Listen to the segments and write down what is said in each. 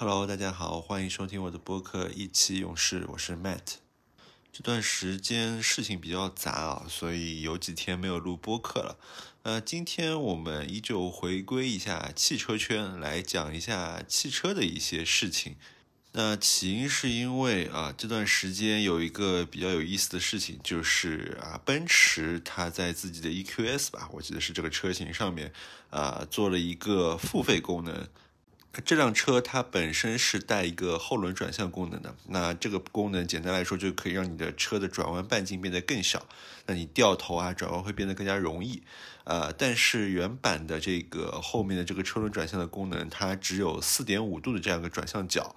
Hello，大家好，欢迎收听我的播客《一期用事》，我是 Matt。这段时间事情比较杂啊，所以有几天没有录播客了。呃，今天我们依旧回归一下汽车圈，来讲一下汽车的一些事情。那起因是因为啊，这段时间有一个比较有意思的事情，就是啊，奔驰它在自己的 EQS 吧，我记得是这个车型上面啊，做了一个付费功能。这辆车它本身是带一个后轮转向功能的，那这个功能简单来说就可以让你的车的转弯半径变得更小，那你掉头啊转弯会变得更加容易。呃，但是原版的这个后面的这个车轮转向的功能，它只有四点五度的这样一个转向角。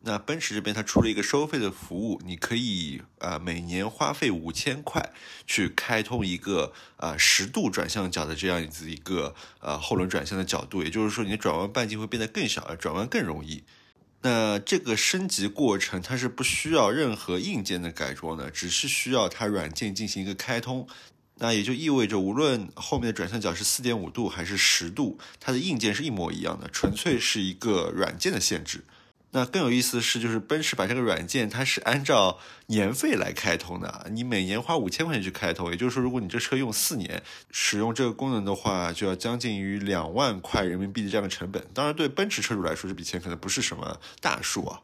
那奔驰这边它出了一个收费的服务，你可以啊每年花费五千块去开通一个啊十度转向角的这样子一个呃后轮转向的角度，也就是说你的转弯半径会变得更小，转弯更容易。那这个升级过程它是不需要任何硬件的改装的，只是需要它软件进行一个开通。那也就意味着无论后面的转向角是四点五度还是十度，它的硬件是一模一样的，纯粹是一个软件的限制。那更有意思的是，就是奔驰把这个软件，它是按照年费来开通的。你每年花五千块钱去开通，也就是说，如果你这车用四年，使用这个功能的话，就要将近于两万块人民币的这样的成本。当然，对奔驰车主来说，这笔钱可能不是什么大数啊。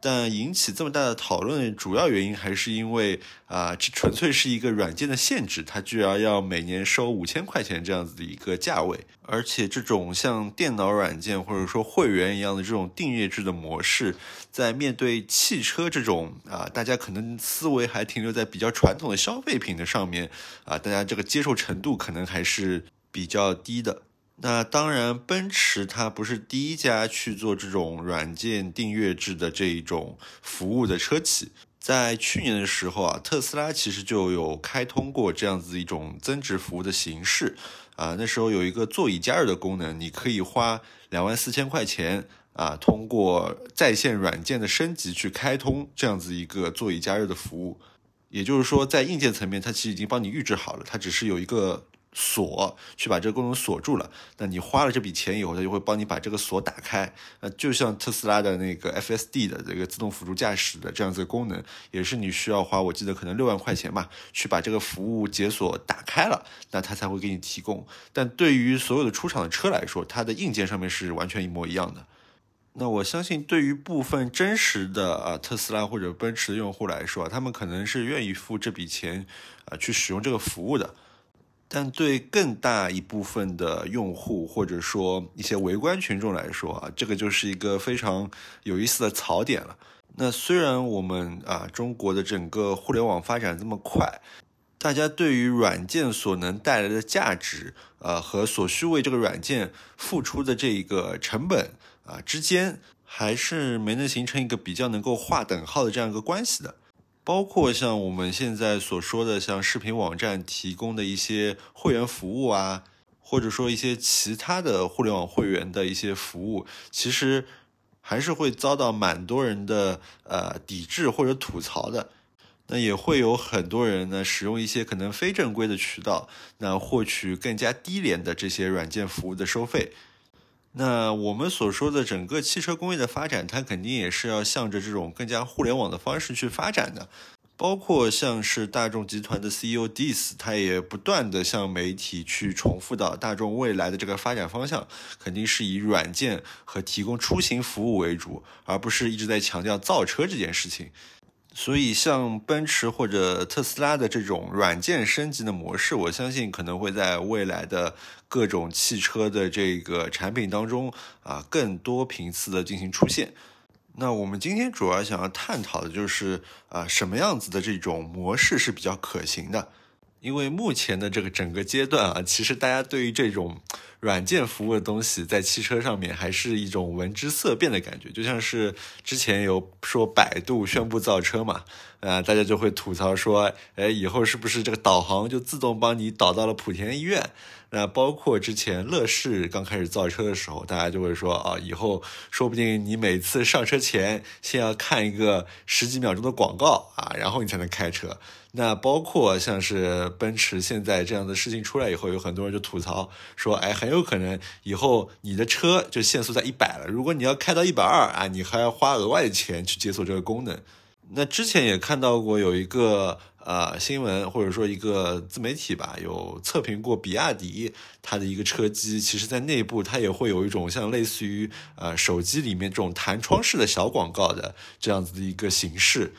但引起这么大的讨论，主要原因还是因为啊，这纯粹是一个软件的限制，它居然要每年收五千块钱这样子的一个价位，而且这种像电脑软件或者说会员一样的这种订阅制的模式，在面对汽车这种啊，大家可能思维还停留在比较传统的消费品的上面啊，大家这个接受程度可能还是比较低的。那当然，奔驰它不是第一家去做这种软件订阅制的这一种服务的车企。在去年的时候啊，特斯拉其实就有开通过这样子一种增值服务的形式啊。那时候有一个座椅加热的功能，你可以花两万四千块钱啊，通过在线软件的升级去开通这样子一个座椅加热的服务。也就是说，在硬件层面，它其实已经帮你预制好了，它只是有一个。锁去把这个功能锁住了，那你花了这笔钱以后，它就会帮你把这个锁打开。呃，就像特斯拉的那个 FSD 的这个自动辅助驾驶的这样子的功能，也是你需要花，我记得可能六万块钱吧，去把这个服务解锁打开了，那它才会给你提供。但对于所有的出厂的车来说，它的硬件上面是完全一模一样的。那我相信，对于部分真实的啊特斯拉或者奔驰的用户来说，他们可能是愿意付这笔钱啊去使用这个服务的。但对更大一部分的用户，或者说一些围观群众来说啊，这个就是一个非常有意思的槽点了。那虽然我们啊中国的整个互联网发展这么快，大家对于软件所能带来的价值，呃和所需为这个软件付出的这一个成本啊之间，还是没能形成一个比较能够划等号的这样一个关系的。包括像我们现在所说的，像视频网站提供的一些会员服务啊，或者说一些其他的互联网会员的一些服务，其实还是会遭到蛮多人的呃抵制或者吐槽的。那也会有很多人呢，使用一些可能非正规的渠道，那获取更加低廉的这些软件服务的收费。那我们所说的整个汽车工业的发展，它肯定也是要向着这种更加互联网的方式去发展的。包括像是大众集团的 CEO d i s 他也不断的向媒体去重复到大众未来的这个发展方向，肯定是以软件和提供出行服务为主，而不是一直在强调造车这件事情。所以，像奔驰或者特斯拉的这种软件升级的模式，我相信可能会在未来的各种汽车的这个产品当中啊，更多频次的进行出现。那我们今天主要想要探讨的就是啊，什么样子的这种模式是比较可行的？因为目前的这个整个阶段啊，其实大家对于这种软件服务的东西，在汽车上面还是一种闻之色变的感觉，就像是之前有说百度宣布造车嘛，啊，大家就会吐槽说，哎，以后是不是这个导航就自动帮你导到了莆田医院？那包括之前乐视刚开始造车的时候，大家就会说啊，以后说不定你每次上车前先要看一个十几秒钟的广告啊，然后你才能开车。那包括像是奔驰现在这样的事情出来以后，有很多人就吐槽说，哎，很很有可能以后你的车就限速在一百了。如果你要开到一百二啊，你还要花额外的钱去解锁这个功能。那之前也看到过有一个呃新闻，或者说一个自媒体吧，有测评过比亚迪它的一个车机，其实在内部它也会有一种像类似于呃手机里面这种弹窗式的小广告的这样子的一个形式。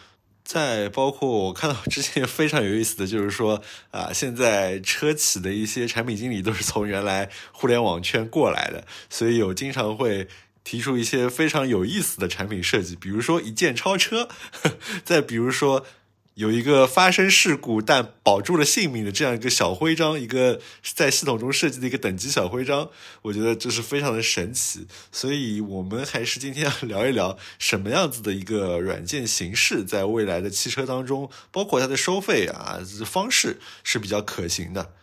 再包括我看到之前非常有意思的就是说啊，现在车企的一些产品经理都是从原来互联网圈过来的，所以有经常会。提出一些非常有意思的产品设计，比如说一键超车，再比如说有一个发生事故但保住了性命的这样一个小徽章，一个在系统中设计的一个等级小徽章，我觉得这是非常的神奇。所以，我们还是今天要聊一聊什么样子的一个软件形式，在未来的汽车当中，包括它的收费啊方式是比较可行的。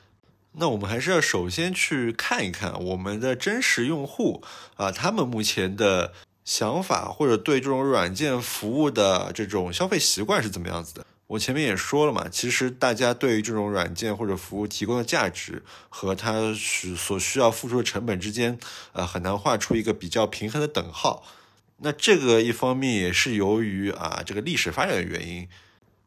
那我们还是要首先去看一看我们的真实用户啊，他们目前的想法或者对这种软件服务的这种消费习惯是怎么样子的。我前面也说了嘛，其实大家对于这种软件或者服务提供的价值和它是所需要付出的成本之间，呃，很难画出一个比较平衡的等号。那这个一方面也是由于啊这个历史发展的原因。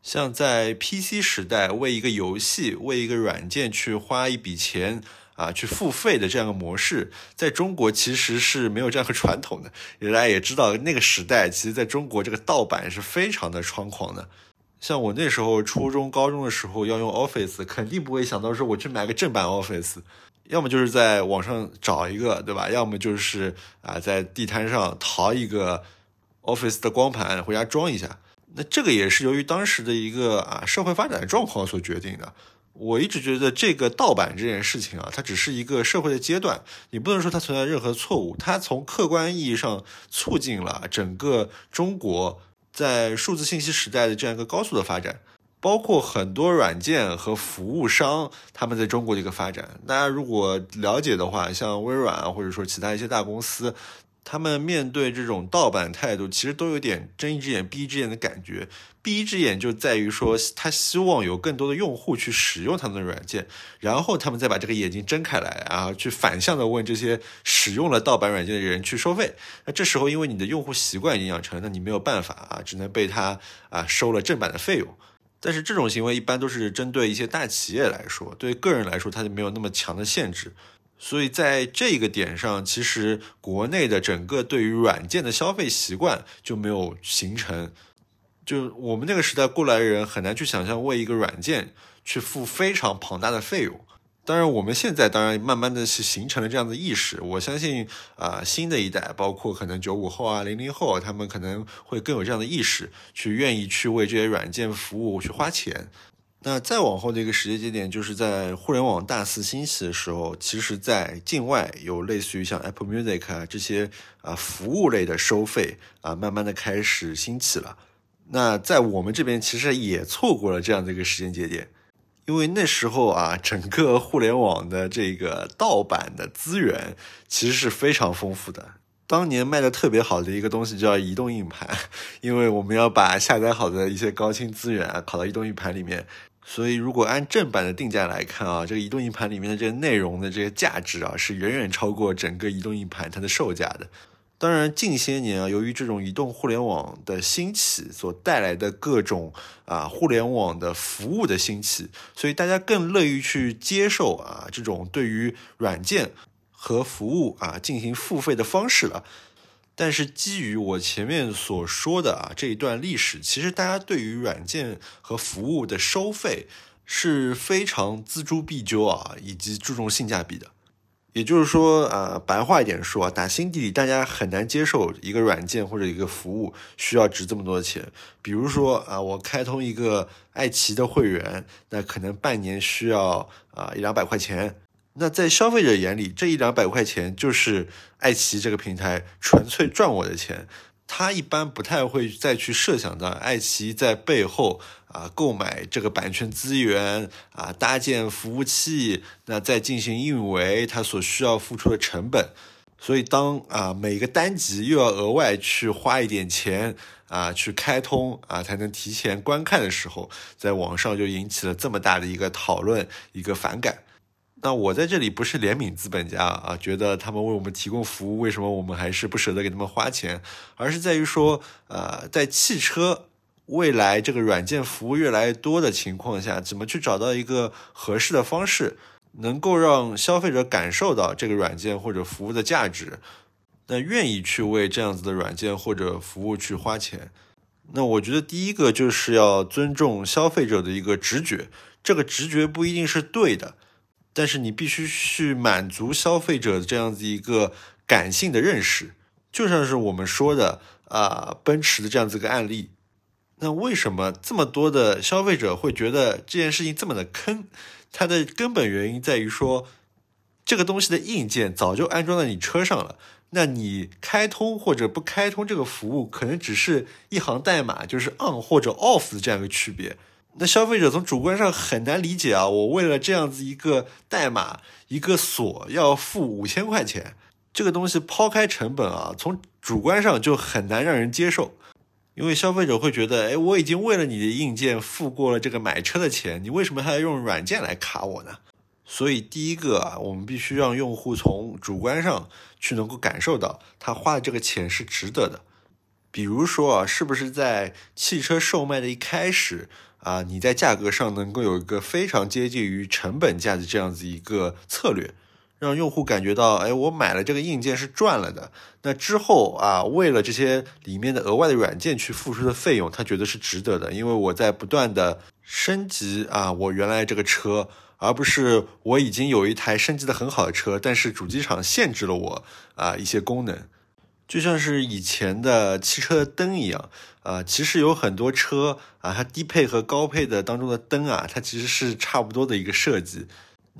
像在 PC 时代，为一个游戏、为一个软件去花一笔钱啊，去付费的这样的模式，在中国其实是没有这样的传统的。大家也知道，那个时代，其实在中国这个盗版是非常的猖狂的。像我那时候初中、高中的时候要用 Office，肯定不会想到说我去买个正版 Office，要么就是在网上找一个，对吧？要么就是啊，在地摊上淘一个 Office 的光盘回家装一下。那这个也是由于当时的一个啊社会发展状况所决定的。我一直觉得这个盗版这件事情啊，它只是一个社会的阶段，你不能说它存在任何错误。它从客观意义上促进了整个中国在数字信息时代的这样一个高速的发展，包括很多软件和服务商他们在中国的一个发展。大家如果了解的话，像微软啊或者说其他一些大公司。他们面对这种盗版态度，其实都有点睁一只眼闭一只眼的感觉。闭一只眼就在于说，他希望有更多的用户去使用他们的软件，然后他们再把这个眼睛睁开来，啊，去反向的问这些使用了盗版软件的人去收费。那这时候，因为你的用户习惯已经养成，那你没有办法啊，只能被他啊收了正版的费用。但是这种行为一般都是针对一些大企业来说，对个人来说，它就没有那么强的限制。所以在这个点上，其实国内的整个对于软件的消费习惯就没有形成。就我们那个时代过来的人很难去想象为一个软件去付非常庞大的费用。当然，我们现在当然慢慢的是形成了这样的意识。我相信啊，新的一代，包括可能九五后啊、零零后，他们可能会更有这样的意识，去愿意去为这些软件服务去花钱。那再往后的一个时间节点，就是在互联网大肆兴起的时候，其实，在境外有类似于像 Apple Music 啊这些啊服务类的收费啊，慢慢的开始兴起了。那在我们这边其实也错过了这样的一个时间节点，因为那时候啊，整个互联网的这个盗版的资源其实是非常丰富的。当年卖的特别好的一个东西叫移动硬盘，因为我们要把下载好的一些高清资源啊，拷到移动硬盘里面。所以，如果按正版的定价来看啊，这个移动硬盘里面的这个内容的这个价值啊，是远远超过整个移动硬盘它的售价的。当然，近些年啊，由于这种移动互联网的兴起所带来的各种啊互联网的服务的兴起，所以大家更乐于去接受啊这种对于软件和服务啊进行付费的方式了。但是基于我前面所说的啊这一段历史，其实大家对于软件和服务的收费是非常锱铢必究啊，以及注重性价比的。也就是说啊，白话一点说啊，打心底里大家很难接受一个软件或者一个服务需要值这么多钱。比如说啊，我开通一个爱奇艺的会员，那可能半年需要啊一两百块钱。那在消费者眼里，这一两百块钱就是爱奇艺这个平台纯粹赚我的钱，他一般不太会再去设想到爱奇艺在背后啊购买这个版权资源啊搭建服务器，那再进行运维，他所需要付出的成本。所以当啊每个单集又要额外去花一点钱啊去开通啊才能提前观看的时候，在网上就引起了这么大的一个讨论，一个反感。那我在这里不是怜悯资本家啊，觉得他们为我们提供服务，为什么我们还是不舍得给他们花钱？而是在于说，呃，在汽车未来这个软件服务越来越多的情况下，怎么去找到一个合适的方式，能够让消费者感受到这个软件或者服务的价值，那愿意去为这样子的软件或者服务去花钱？那我觉得第一个就是要尊重消费者的一个直觉，这个直觉不一定是对的。但是你必须去满足消费者这样子一个感性的认识，就像是我们说的啊，奔驰的这样子一个案例。那为什么这么多的消费者会觉得这件事情这么的坑？它的根本原因在于说，这个东西的硬件早就安装在你车上了，那你开通或者不开通这个服务，可能只是一行代码，就是 on 或者 off 的这样一个区别。那消费者从主观上很难理解啊！我为了这样子一个代码、一个锁要付五千块钱，这个东西抛开成本啊，从主观上就很难让人接受。因为消费者会觉得，哎，我已经为了你的硬件付过了这个买车的钱，你为什么还要用软件来卡我呢？所以第一个啊，我们必须让用户从主观上去能够感受到他花的这个钱是值得的。比如说啊，是不是在汽车售卖的一开始？啊，你在价格上能够有一个非常接近于成本价的这样子一个策略，让用户感觉到，哎，我买了这个硬件是赚了的。那之后啊，为了这些里面的额外的软件去付出的费用，他觉得是值得的，因为我在不断的升级啊，我原来这个车，而不是我已经有一台升级的很好的车，但是主机厂限制了我啊一些功能。就像是以前的汽车的灯一样，啊，其实有很多车啊，它低配和高配的当中的灯啊，它其实是差不多的一个设计。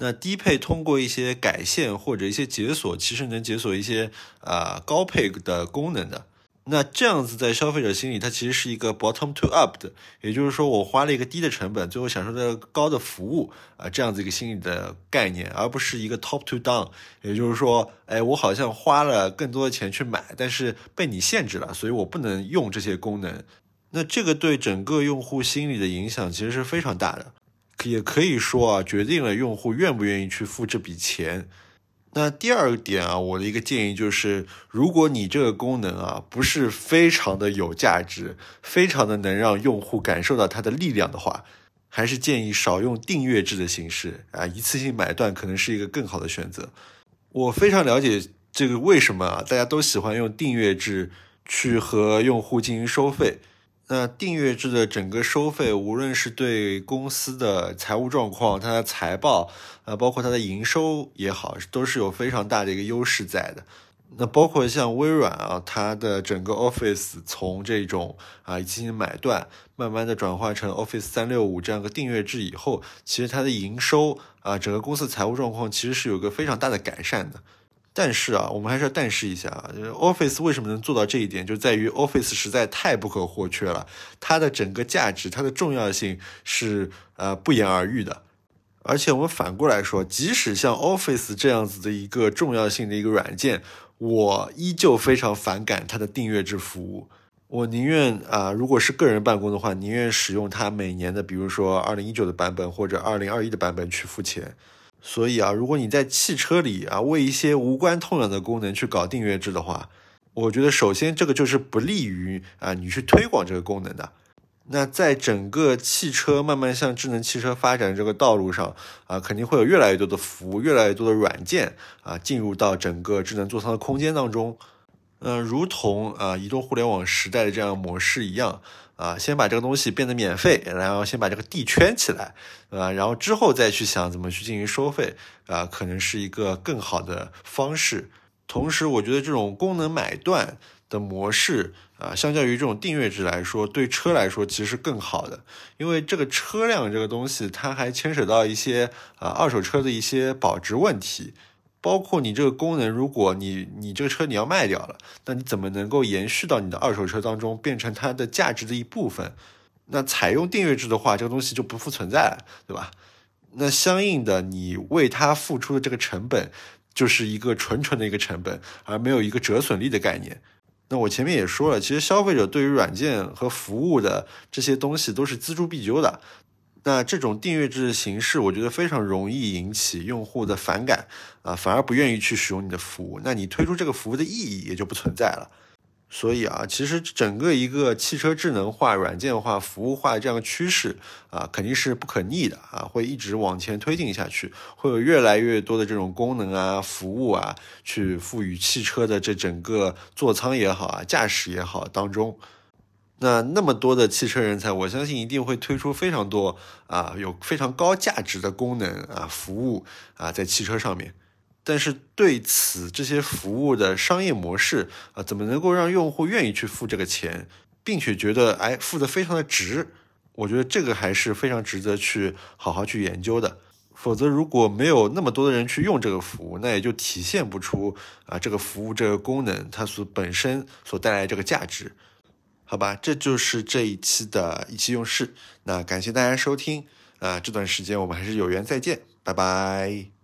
那低配通过一些改线或者一些解锁，其实能解锁一些啊高配的功能的。那这样子在消费者心里，它其实是一个 bottom to up 的，也就是说我花了一个低的成本，最后享受到高的服务啊，这样子一个心理的概念，而不是一个 top to down，也就是说，哎，我好像花了更多的钱去买，但是被你限制了，所以我不能用这些功能。那这个对整个用户心理的影响其实是非常大的，也可以说啊，决定了用户愿不愿意去付这笔钱。那第二点啊，我的一个建议就是，如果你这个功能啊不是非常的有价值，非常的能让用户感受到它的力量的话，还是建议少用订阅制的形式啊，一次性买断可能是一个更好的选择。我非常了解这个为什么啊，大家都喜欢用订阅制去和用户进行收费。那订阅制的整个收费，无论是对公司的财务状况、它的财报，啊，包括它的营收也好，都是有非常大的一个优势在的。那包括像微软啊，它的整个 Office 从这种啊进行买断，慢慢的转化成 Office 三六五这样个订阅制以后，其实它的营收啊，整个公司财务状况其实是有个非常大的改善的。但是啊，我们还是要但是一下啊，Office 为什么能做到这一点，就在于 Office 实在太不可或缺了，它的整个价值、它的重要性是呃不言而喻的。而且我们反过来说，即使像 Office 这样子的一个重要性的一个软件，我依旧非常反感它的订阅制服务。我宁愿啊，如果是个人办公的话，宁愿使用它每年的，比如说二零一九的版本或者二零二一的版本去付钱。所以啊，如果你在汽车里啊为一些无关痛痒的功能去搞订阅制的话，我觉得首先这个就是不利于啊你去推广这个功能的。那在整个汽车慢慢向智能汽车发展这个道路上啊，肯定会有越来越多的服务、越来越多的软件啊进入到整个智能座舱的空间当中。嗯，如同啊移动互联网时代的这样模式一样。啊，先把这个东西变得免费，然后先把这个地圈起来，啊，然后之后再去想怎么去进行收费，啊，可能是一个更好的方式。同时，我觉得这种功能买断的模式，啊，相较于这种订阅制来说，对车来说其实是更好的，因为这个车辆这个东西，它还牵扯到一些啊二手车的一些保值问题。包括你这个功能，如果你你这个车你要卖掉了，那你怎么能够延续到你的二手车当中，变成它的价值的一部分？那采用订阅制的话，这个东西就不复存在了，对吧？那相应的，你为它付出的这个成本，就是一个纯纯的一个成本，而没有一个折损率的概念。那我前面也说了，其实消费者对于软件和服务的这些东西都是锱铢必究的。那这种订阅制的形式，我觉得非常容易引起用户的反感啊，反而不愿意去使用你的服务。那你推出这个服务的意义也就不存在了。所以啊，其实整个一个汽车智能化、软件化、服务化这样的趋势啊，肯定是不可逆的啊，会一直往前推进下去，会有越来越多的这种功能啊、服务啊，去赋予汽车的这整个座舱也好啊、驾驶也好当中。那那么多的汽车人才，我相信一定会推出非常多啊，有非常高价值的功能啊、服务啊，在汽车上面。但是对此这些服务的商业模式啊，怎么能够让用户愿意去付这个钱，并且觉得哎付的非常的值？我觉得这个还是非常值得去好好去研究的。否则如果没有那么多的人去用这个服务，那也就体现不出啊这个服务这个功能它所本身所带来这个价值。好吧，这就是这一期的意气用事。那感谢大家收听啊，这段时间我们还是有缘再见，拜拜。